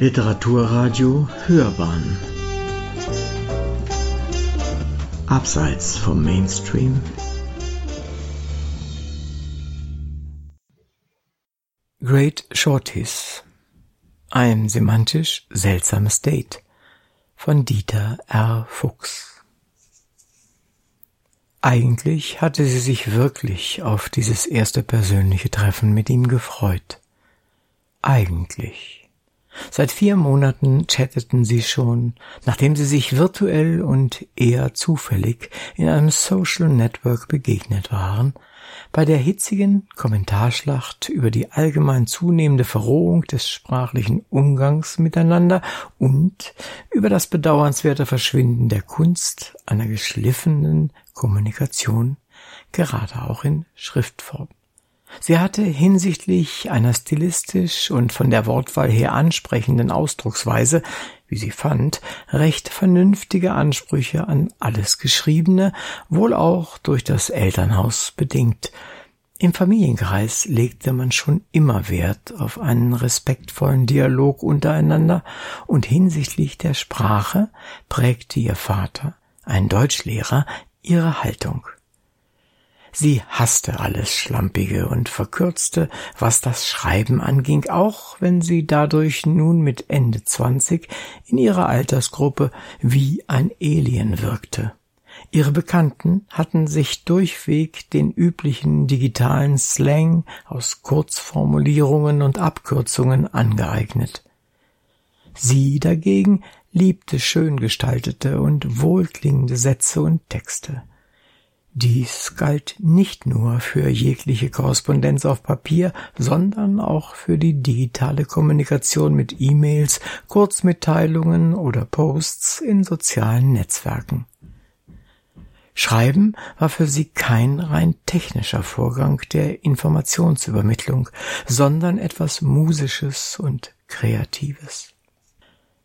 Literaturradio Hörbahn Abseits vom Mainstream Great Shorties Ein semantisch seltsames Date von Dieter R. Fuchs Eigentlich hatte sie sich wirklich auf dieses erste persönliche Treffen mit ihm gefreut. Eigentlich. Seit vier Monaten chatteten sie schon, nachdem sie sich virtuell und eher zufällig in einem Social Network begegnet waren, bei der hitzigen Kommentarschlacht über die allgemein zunehmende Verrohung des sprachlichen Umgangs miteinander und über das bedauernswerte Verschwinden der Kunst einer geschliffenen Kommunikation, gerade auch in Schriftform. Sie hatte hinsichtlich einer stilistisch und von der Wortwahl her ansprechenden Ausdrucksweise, wie sie fand, recht vernünftige Ansprüche an alles Geschriebene, wohl auch durch das Elternhaus bedingt. Im Familienkreis legte man schon immer Wert auf einen respektvollen Dialog untereinander und hinsichtlich der Sprache prägte ihr Vater, ein Deutschlehrer, ihre Haltung. Sie hasste alles Schlampige und verkürzte, was das Schreiben anging, auch wenn sie dadurch nun mit Ende zwanzig in ihrer Altersgruppe wie ein Alien wirkte. Ihre Bekannten hatten sich durchweg den üblichen digitalen Slang aus Kurzformulierungen und Abkürzungen angeeignet. Sie dagegen liebte schön gestaltete und wohlklingende Sätze und Texte. Dies galt nicht nur für jegliche Korrespondenz auf Papier, sondern auch für die digitale Kommunikation mit E-Mails, Kurzmitteilungen oder Posts in sozialen Netzwerken. Schreiben war für sie kein rein technischer Vorgang der Informationsübermittlung, sondern etwas Musisches und Kreatives.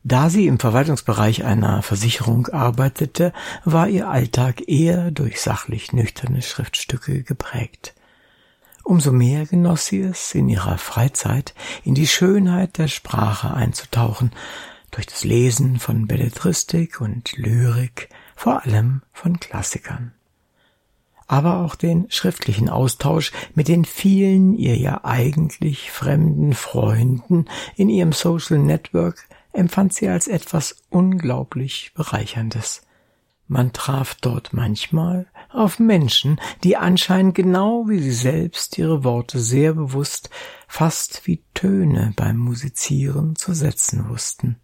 Da sie im Verwaltungsbereich einer Versicherung arbeitete, war ihr Alltag eher durch sachlich nüchterne Schriftstücke geprägt. Umso mehr genoss sie es, in ihrer Freizeit in die Schönheit der Sprache einzutauchen, durch das Lesen von Belletristik und Lyrik, vor allem von Klassikern. Aber auch den schriftlichen Austausch mit den vielen ihr ja eigentlich fremden Freunden in ihrem Social Network empfand sie als etwas unglaublich Bereicherndes. Man traf dort manchmal auf Menschen, die anscheinend genau wie sie selbst ihre Worte sehr bewusst, fast wie Töne beim Musizieren zu setzen wussten.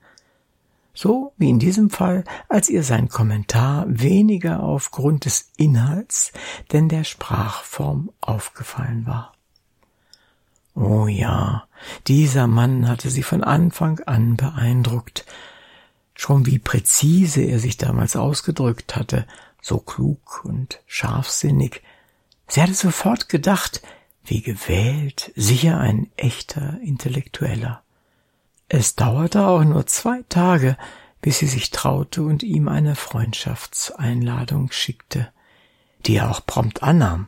So wie in diesem Fall, als ihr sein Kommentar weniger aufgrund des Inhalts denn der Sprachform aufgefallen war. Oh ja, dieser Mann hatte sie von Anfang an beeindruckt. Schon wie präzise er sich damals ausgedrückt hatte, so klug und scharfsinnig. Sie hatte sofort gedacht, wie gewählt, sicher ein echter Intellektueller. Es dauerte auch nur zwei Tage, bis sie sich traute und ihm eine Freundschaftseinladung schickte die er auch prompt annahm.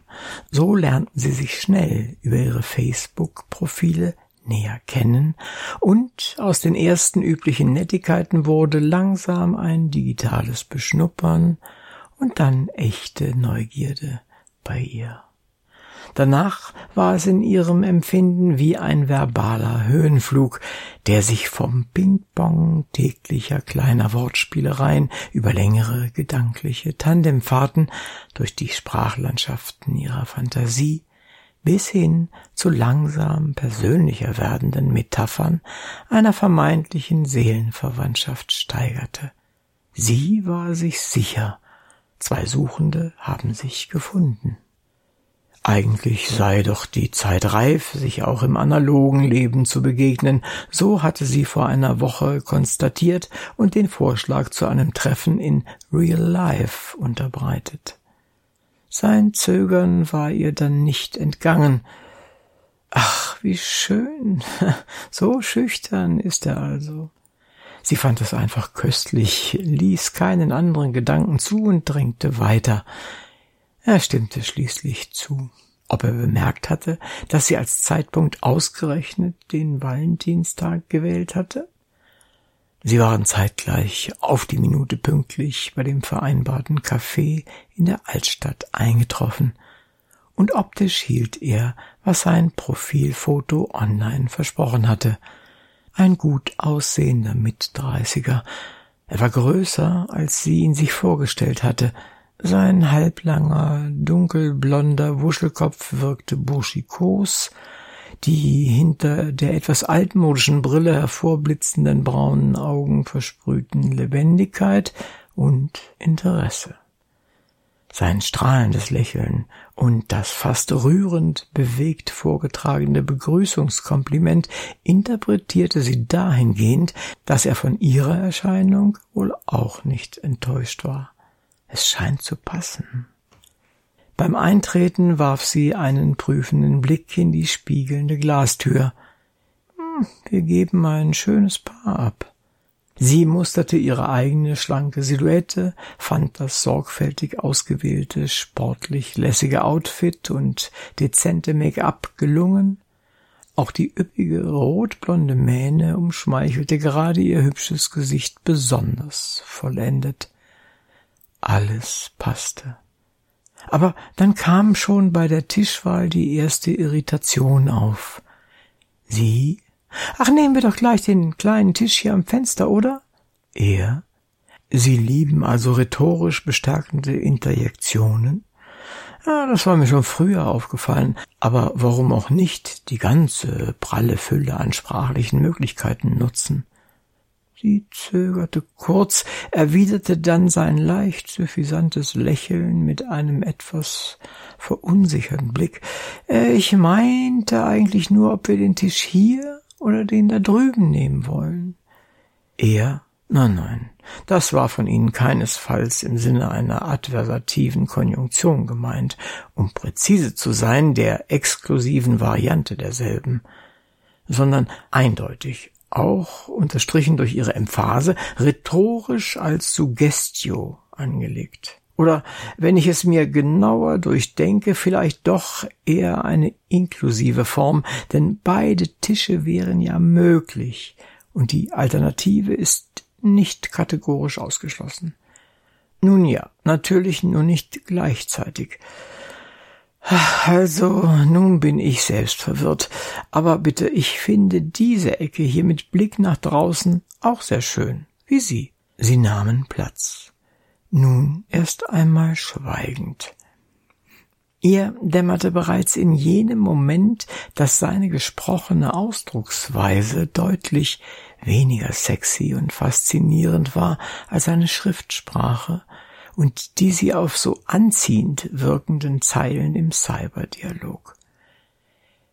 So lernten sie sich schnell über ihre Facebook-Profile näher kennen und aus den ersten üblichen Nettigkeiten wurde langsam ein digitales Beschnuppern und dann echte Neugierde bei ihr. Danach war es in ihrem Empfinden wie ein verbaler Höhenflug, der sich vom Ping-Pong täglicher kleiner Wortspielereien über längere gedankliche Tandemfahrten durch die Sprachlandschaften ihrer Fantasie bis hin zu langsam persönlicher werdenden Metaphern einer vermeintlichen Seelenverwandtschaft steigerte. Sie war sich sicher, zwei Suchende haben sich gefunden. Eigentlich sei doch die Zeit reif, sich auch im analogen Leben zu begegnen, so hatte sie vor einer Woche konstatiert und den Vorschlag zu einem Treffen in Real Life unterbreitet. Sein Zögern war ihr dann nicht entgangen. Ach, wie schön. So schüchtern ist er also. Sie fand es einfach köstlich, ließ keinen anderen Gedanken zu und drängte weiter. Er stimmte schließlich zu. Ob er bemerkt hatte, dass sie als Zeitpunkt ausgerechnet den Valentinstag gewählt hatte? Sie waren zeitgleich auf die Minute pünktlich bei dem vereinbarten Café in der Altstadt eingetroffen, und optisch hielt er, was sein Profilfoto online versprochen hatte. Ein gut aussehender Mitdreißiger. Er war größer, als sie ihn sich vorgestellt hatte. Sein halblanger, dunkelblonder Wuschelkopf wirkte burschikos, die hinter der etwas altmodischen Brille hervorblitzenden braunen Augen versprühten Lebendigkeit und Interesse. Sein strahlendes Lächeln und das fast rührend bewegt vorgetragene Begrüßungskompliment interpretierte sie dahingehend, dass er von ihrer Erscheinung wohl auch nicht enttäuscht war. Es scheint zu passen. Beim Eintreten warf sie einen prüfenden Blick in die spiegelnde Glastür. Hm, wir geben ein schönes Paar ab. Sie musterte ihre eigene schlanke Silhouette, fand das sorgfältig ausgewählte, sportlich lässige Outfit und dezente Make-up gelungen. Auch die üppige rotblonde Mähne umschmeichelte gerade ihr hübsches Gesicht besonders vollendet. Alles passte. Aber dann kam schon bei der Tischwahl die erste Irritation auf. Sie? Ach, nehmen wir doch gleich den kleinen Tisch hier am Fenster, oder? Er? Sie lieben also rhetorisch bestärkende Interjektionen? Ja, das war mir schon früher aufgefallen, aber warum auch nicht die ganze pralle Fülle an sprachlichen Möglichkeiten nutzen? Sie zögerte kurz, erwiderte dann sein leicht suffisantes Lächeln mit einem etwas verunsicherten Blick. Äh, ich meinte eigentlich nur, ob wir den Tisch hier oder den da drüben nehmen wollen. Er? Nein, nein, das war von Ihnen keinesfalls im Sinne einer adversativen Konjunktion gemeint, um präzise zu sein, der exklusiven Variante derselben, sondern eindeutig auch unterstrichen durch ihre Emphase, rhetorisch als Suggestio angelegt. Oder wenn ich es mir genauer durchdenke, vielleicht doch eher eine inklusive Form, denn beide Tische wären ja möglich und die Alternative ist nicht kategorisch ausgeschlossen. Nun ja, natürlich nur nicht gleichzeitig. Also, nun bin ich selbst verwirrt. Aber bitte, ich finde diese Ecke hier mit Blick nach draußen auch sehr schön. Wie Sie. Sie nahmen Platz. Nun erst einmal schweigend. Ihr dämmerte bereits in jenem Moment, dass seine gesprochene Ausdrucksweise deutlich weniger sexy und faszinierend war als seine Schriftsprache, und die sie auf so anziehend wirkenden Zeilen im Cyberdialog.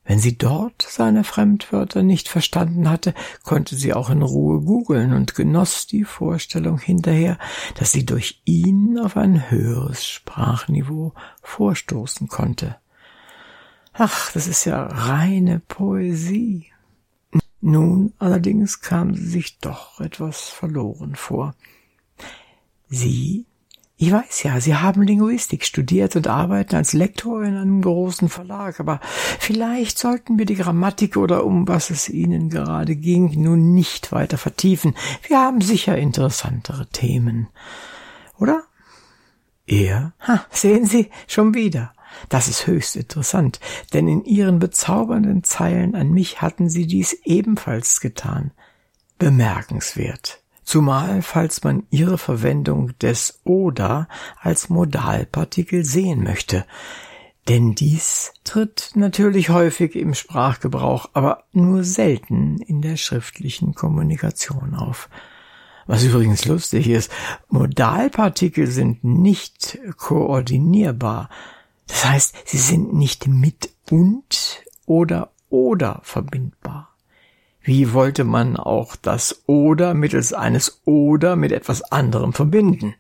Wenn sie dort seine Fremdwörter nicht verstanden hatte, konnte sie auch in Ruhe googeln und genoss die Vorstellung hinterher, dass sie durch ihn auf ein höheres Sprachniveau vorstoßen konnte. Ach, das ist ja reine Poesie. Nun allerdings kam sie sich doch etwas verloren vor. Sie ich weiß ja, Sie haben Linguistik studiert und arbeiten als Lektor in einem großen Verlag, aber vielleicht sollten wir die Grammatik oder um was es Ihnen gerade ging nun nicht weiter vertiefen. Wir haben sicher interessantere Themen. Oder? Er? Ha, sehen Sie, schon wieder. Das ist höchst interessant, denn in Ihren bezaubernden Zeilen an mich hatten Sie dies ebenfalls getan. Bemerkenswert zumal falls man ihre Verwendung des oder als Modalpartikel sehen möchte. Denn dies tritt natürlich häufig im Sprachgebrauch, aber nur selten in der schriftlichen Kommunikation auf. Was übrigens lustig ist, Modalpartikel sind nicht koordinierbar. Das heißt, sie sind nicht mit und oder oder verbindbar. Wie wollte man auch das oder mittels eines oder mit etwas anderem verbinden?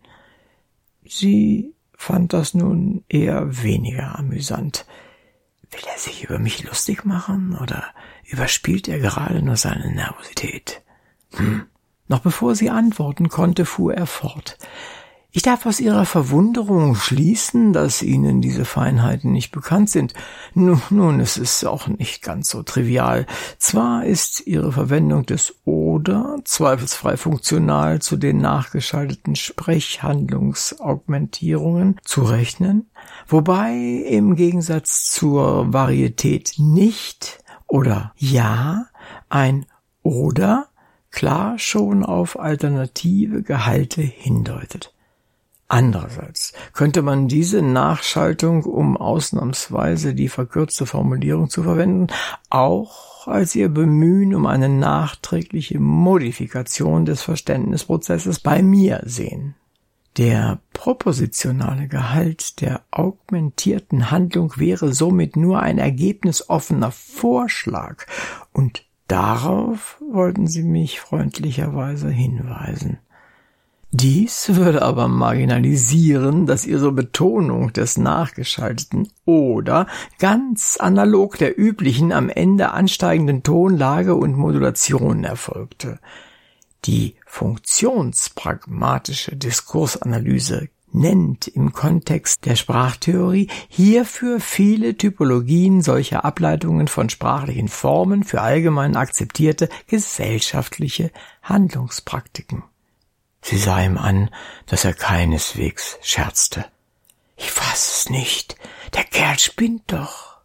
Sie fand das nun eher weniger amüsant. Will er sich über mich lustig machen oder überspielt er gerade nur seine Nervosität? Hm. Noch bevor sie antworten konnte, fuhr er fort. Ich darf aus Ihrer Verwunderung schließen, dass Ihnen diese Feinheiten nicht bekannt sind. Nun, nun, es ist auch nicht ganz so trivial. Zwar ist Ihre Verwendung des oder zweifelsfrei funktional zu den nachgeschalteten Sprechhandlungsaugmentierungen zu rechnen, wobei im Gegensatz zur Varietät nicht oder ja ein oder klar schon auf alternative Gehalte hindeutet. Andererseits könnte man diese Nachschaltung, um ausnahmsweise die verkürzte Formulierung zu verwenden, auch als ihr Bemühen um eine nachträgliche Modifikation des Verständnisprozesses bei mir sehen. Der propositionale Gehalt der augmentierten Handlung wäre somit nur ein ergebnisoffener Vorschlag, und darauf wollten Sie mich freundlicherweise hinweisen. Dies würde aber marginalisieren, dass ihre Betonung des nachgeschalteten oder ganz analog der üblichen am Ende ansteigenden Tonlage und Modulation erfolgte. Die funktionspragmatische Diskursanalyse nennt im Kontext der Sprachtheorie hierfür viele Typologien solcher Ableitungen von sprachlichen Formen für allgemein akzeptierte gesellschaftliche Handlungspraktiken. Sie sah ihm an, dass er keineswegs scherzte. Ich fass es nicht. Der Kerl spinnt doch.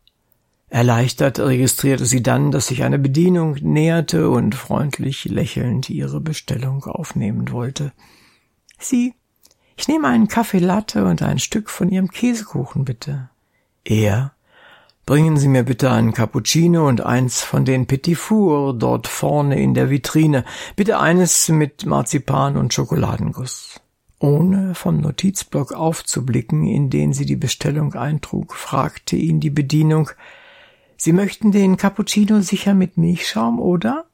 Erleichtert registrierte sie dann, dass sich eine Bedienung näherte und freundlich lächelnd ihre Bestellung aufnehmen wollte. Sie, ich nehme einen Kaffee Latte und ein Stück von Ihrem Käsekuchen, bitte. Er Bringen Sie mir bitte einen Cappuccino und eins von den Petit Four dort vorne in der Vitrine. Bitte eines mit Marzipan und Schokoladenguss. Ohne vom Notizblock aufzublicken, in den sie die Bestellung eintrug, fragte ihn die Bedienung, Sie möchten den Cappuccino sicher mit Milchschaum, oder?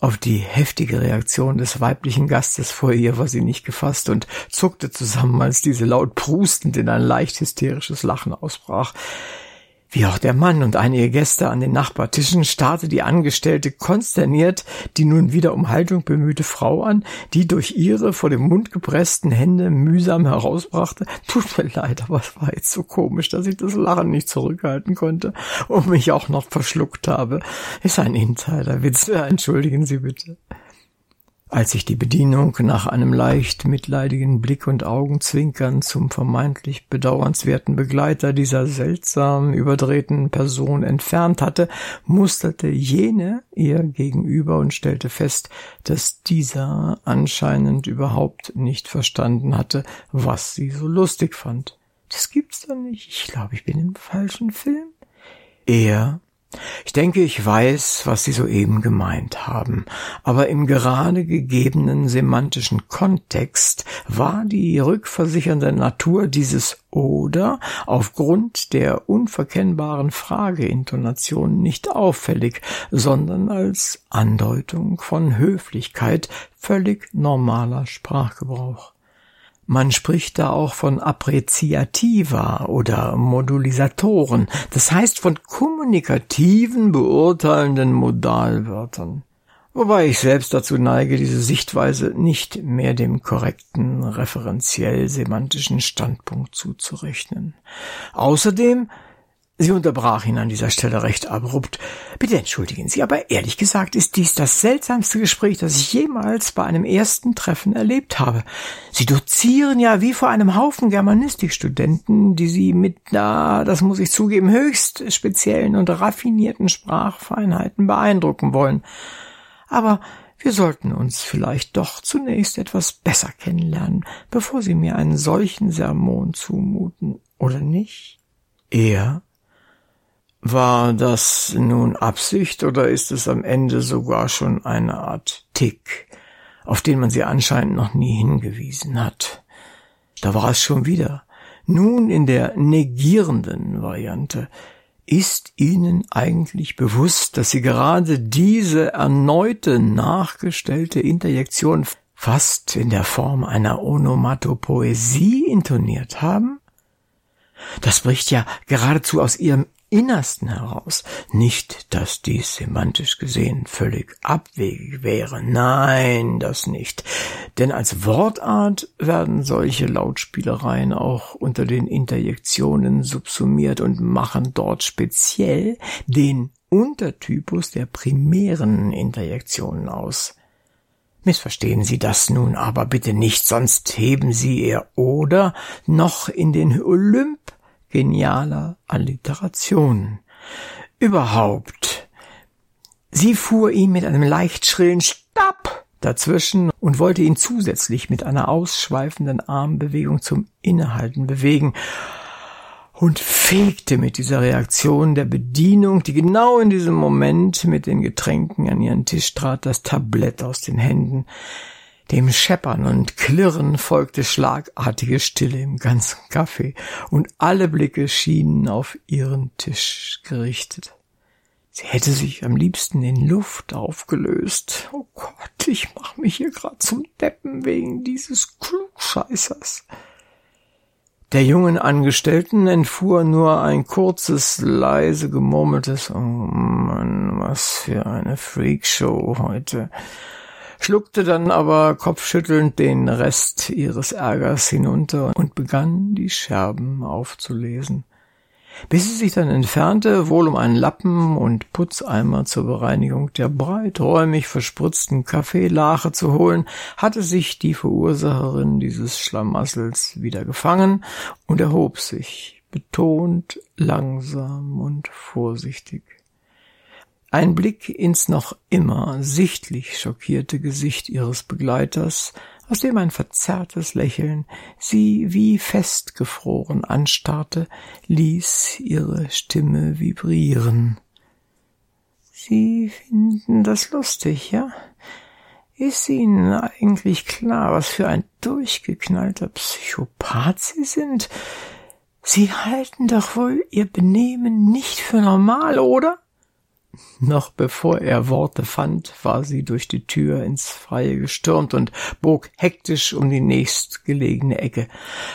Auf die heftige Reaktion des weiblichen Gastes vor ihr war sie nicht gefasst und zuckte zusammen, als diese laut prustend in ein leicht hysterisches Lachen ausbrach. Wie auch der Mann und einige Gäste an den Nachbartischen starrte die Angestellte konsterniert die nun wieder um Haltung bemühte Frau an, die durch ihre vor dem Mund gepressten Hände mühsam herausbrachte. Tut mir leid, aber es war jetzt so komisch, dass ich das Lachen nicht zurückhalten konnte und mich auch noch verschluckt habe. Ist ein Insiderwitz, entschuldigen Sie bitte. Als sich die Bedienung nach einem leicht mitleidigen Blick und Augenzwinkern zum vermeintlich bedauernswerten Begleiter dieser seltsam überdrehten Person entfernt hatte, musterte jene ihr gegenüber und stellte fest, dass dieser anscheinend überhaupt nicht verstanden hatte, was sie so lustig fand. Das gibt's doch nicht. Ich glaube, ich bin im falschen Film. Er ich denke, ich weiß, was Sie soeben gemeint haben, aber im gerade gegebenen semantischen Kontext war die rückversichernde Natur dieses oder aufgrund der unverkennbaren Frageintonation nicht auffällig, sondern als Andeutung von Höflichkeit völlig normaler Sprachgebrauch. Man spricht da auch von Appreziativa oder Modulisatoren, das heißt von kommunikativen, beurteilenden Modalwörtern. Wobei ich selbst dazu neige, diese Sichtweise nicht mehr dem korrekten referenziell-semantischen Standpunkt zuzurechnen. Außerdem Sie unterbrach ihn an dieser Stelle recht abrupt. Bitte entschuldigen Sie, aber ehrlich gesagt ist dies das seltsamste Gespräch, das ich jemals bei einem ersten Treffen erlebt habe. Sie dozieren ja wie vor einem Haufen Germanistikstudenten, die Sie mit, na, das muss ich zugeben, höchst speziellen und raffinierten Sprachfeinheiten beeindrucken wollen. Aber wir sollten uns vielleicht doch zunächst etwas besser kennenlernen, bevor Sie mir einen solchen Sermon zumuten, oder nicht? Er war das nun Absicht oder ist es am Ende sogar schon eine Art Tick, auf den man sie anscheinend noch nie hingewiesen hat? Da war es schon wieder. Nun in der negierenden Variante. Ist Ihnen eigentlich bewusst, dass Sie gerade diese erneute nachgestellte Interjektion fast in der Form einer Onomatopoesie intoniert haben? Das bricht ja geradezu aus Ihrem Innersten heraus. Nicht, dass dies semantisch gesehen völlig abwegig wäre. Nein, das nicht. Denn als Wortart werden solche Lautspielereien auch unter den Interjektionen subsumiert und machen dort speziell den Untertypus der primären Interjektionen aus. Missverstehen Sie das nun aber bitte nicht, sonst heben Sie Ihr Oder noch in den Olymp genialer Alliteration. Überhaupt. Sie fuhr ihn mit einem leicht schrillen Stopp dazwischen und wollte ihn zusätzlich mit einer ausschweifenden Armbewegung zum Innehalten bewegen und fegte mit dieser Reaktion der Bedienung, die genau in diesem Moment mit den Getränken an ihren Tisch trat, das Tablett aus den Händen. Dem Scheppern und Klirren folgte schlagartige Stille im ganzen Café, und alle Blicke schienen auf ihren Tisch gerichtet. Sie hätte sich am liebsten in Luft aufgelöst. Oh Gott, ich mach mich hier grad zum Deppen wegen dieses Klugscheißers. Der jungen Angestellten entfuhr nur ein kurzes, leise gemurmeltes Oh Mann, was für eine Freakshow heute schluckte dann aber kopfschüttelnd den Rest ihres Ärgers hinunter und begann die Scherben aufzulesen. Bis sie sich dann entfernte, wohl um einen Lappen und Putzeimer zur Bereinigung der breiträumig verspritzten Kaffeelache zu holen, hatte sich die Verursacherin dieses Schlamassels wieder gefangen und erhob sich, betont, langsam und vorsichtig. Ein Blick ins noch immer sichtlich schockierte Gesicht ihres Begleiters, aus dem ein verzerrtes Lächeln sie wie festgefroren anstarrte, ließ ihre Stimme vibrieren. Sie finden das lustig, ja? Ist Ihnen eigentlich klar, was für ein durchgeknallter Psychopath Sie sind? Sie halten doch wohl Ihr Benehmen nicht für normal, oder? Noch bevor er Worte fand, war sie durch die Tür ins Freie gestürmt und bog hektisch um die nächstgelegene Ecke.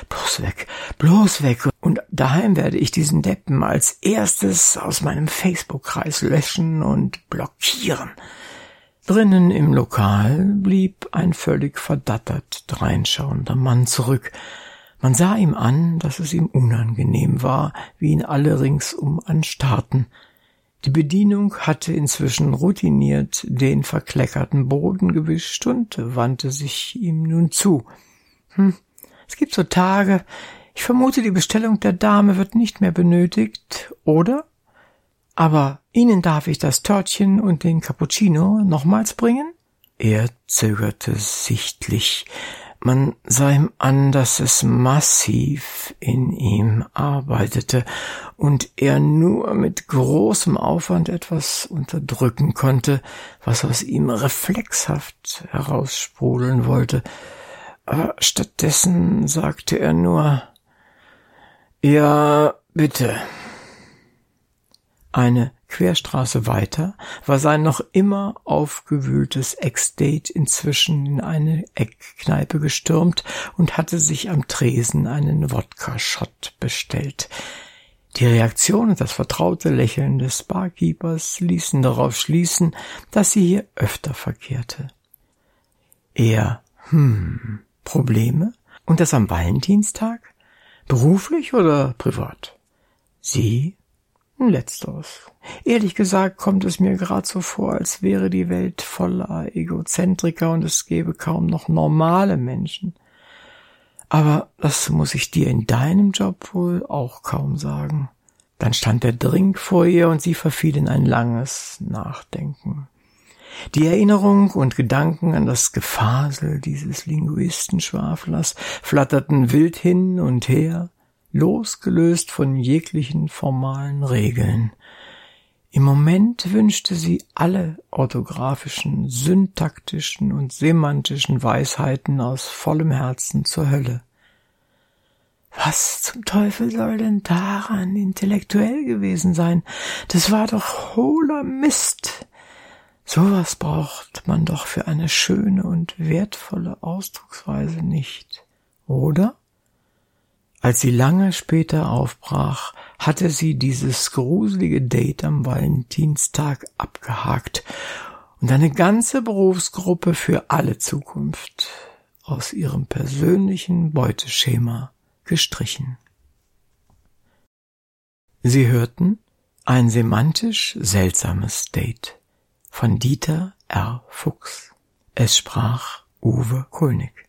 Bloß weg, bloß weg. Und daheim werde ich diesen Deppen als erstes aus meinem Facebook-Kreis löschen und blockieren. Drinnen im Lokal blieb ein völlig verdattert dreinschauender Mann zurück. Man sah ihm an, dass es ihm unangenehm war, wie ihn alle ringsum anstarrten. Die Bedienung hatte inzwischen routiniert den verkleckerten Boden gewischt und wandte sich ihm nun zu. Hm, es gibt so Tage, ich vermute, die Bestellung der Dame wird nicht mehr benötigt, oder? Aber Ihnen darf ich das Törtchen und den Cappuccino nochmals bringen? Er zögerte sichtlich, man sah ihm an, dass es massiv in ihm arbeitete und er nur mit großem Aufwand etwas unterdrücken konnte, was aus ihm reflexhaft heraussprudeln wollte. Aber stattdessen sagte er nur Ja, bitte. Eine Querstraße weiter war sein noch immer aufgewühltes Ex-Date inzwischen in eine Eckkneipe gestürmt und hatte sich am Tresen einen Wodka-Shot bestellt. Die Reaktion und das vertraute Lächeln des Barkeepers ließen darauf schließen, dass sie hier öfter verkehrte. Er, hm, Probleme? Und das am Valentinstag? Beruflich oder privat? Sie Letzteres. Ehrlich gesagt kommt es mir gerade so vor, als wäre die Welt voller Egozentriker und es gäbe kaum noch normale Menschen. Aber das muss ich dir in deinem Job wohl auch kaum sagen. Dann stand der Drink vor ihr und sie verfiel in ein langes Nachdenken. Die Erinnerung und Gedanken an das Gefasel dieses Linguistenschwaflers flatterten wild hin und her, losgelöst von jeglichen formalen Regeln. Im Moment wünschte sie alle orthografischen, syntaktischen und semantischen Weisheiten aus vollem Herzen zur Hölle. Was zum Teufel soll denn daran intellektuell gewesen sein? Das war doch hohler Mist. Sowas braucht man doch für eine schöne und wertvolle Ausdrucksweise nicht, oder? Als sie lange später aufbrach, hatte sie dieses gruselige Date am Valentinstag abgehakt und eine ganze Berufsgruppe für alle Zukunft aus ihrem persönlichen Beuteschema gestrichen. Sie hörten ein semantisch seltsames Date von Dieter R. Fuchs. Es sprach Uwe Kulnig.